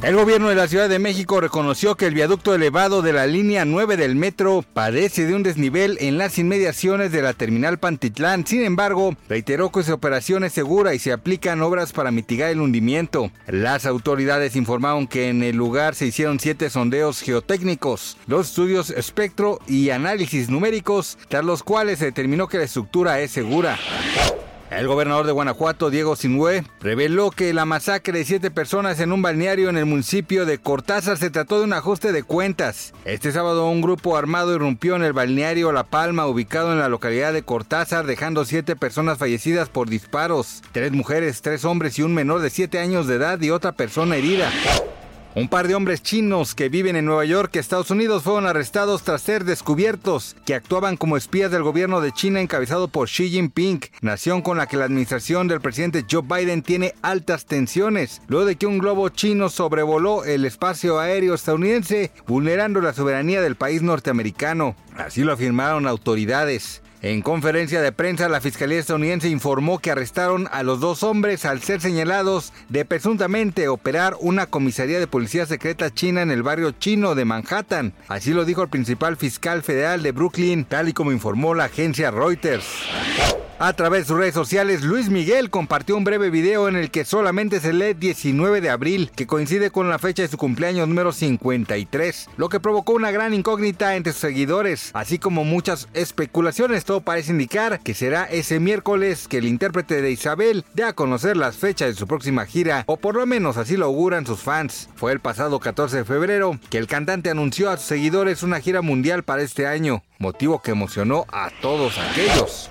El gobierno de la Ciudad de México reconoció que el viaducto elevado de la línea 9 del metro padece de un desnivel en las inmediaciones de la terminal Pantitlán. Sin embargo, reiteró que su operación es segura y se aplican obras para mitigar el hundimiento. Las autoridades informaron que en el lugar se hicieron siete sondeos geotécnicos, dos estudios espectro y análisis numéricos, tras los cuales se determinó que la estructura es segura. El gobernador de Guanajuato, Diego Sinue, reveló que la masacre de siete personas en un balneario en el municipio de Cortázar se trató de un ajuste de cuentas. Este sábado un grupo armado irrumpió en el balneario La Palma, ubicado en la localidad de Cortázar, dejando siete personas fallecidas por disparos, tres mujeres, tres hombres y un menor de siete años de edad y otra persona herida. Un par de hombres chinos que viven en Nueva York, Estados Unidos, fueron arrestados tras ser descubiertos que actuaban como espías del gobierno de China encabezado por Xi Jinping, nación con la que la administración del presidente Joe Biden tiene altas tensiones, luego de que un globo chino sobrevoló el espacio aéreo estadounidense, vulnerando la soberanía del país norteamericano. Así lo afirmaron autoridades. En conferencia de prensa, la Fiscalía estadounidense informó que arrestaron a los dos hombres al ser señalados de presuntamente operar una comisaría de policía secreta china en el barrio chino de Manhattan. Así lo dijo el principal fiscal federal de Brooklyn, tal y como informó la agencia Reuters. A través de sus redes sociales, Luis Miguel compartió un breve video en el que solamente se lee 19 de abril, que coincide con la fecha de su cumpleaños número 53, lo que provocó una gran incógnita entre sus seguidores, así como muchas especulaciones. Todo parece indicar que será ese miércoles que el intérprete de Isabel dé a conocer las fechas de su próxima gira, o por lo menos así lo auguran sus fans. Fue el pasado 14 de febrero que el cantante anunció a sus seguidores una gira mundial para este año, motivo que emocionó a todos aquellos.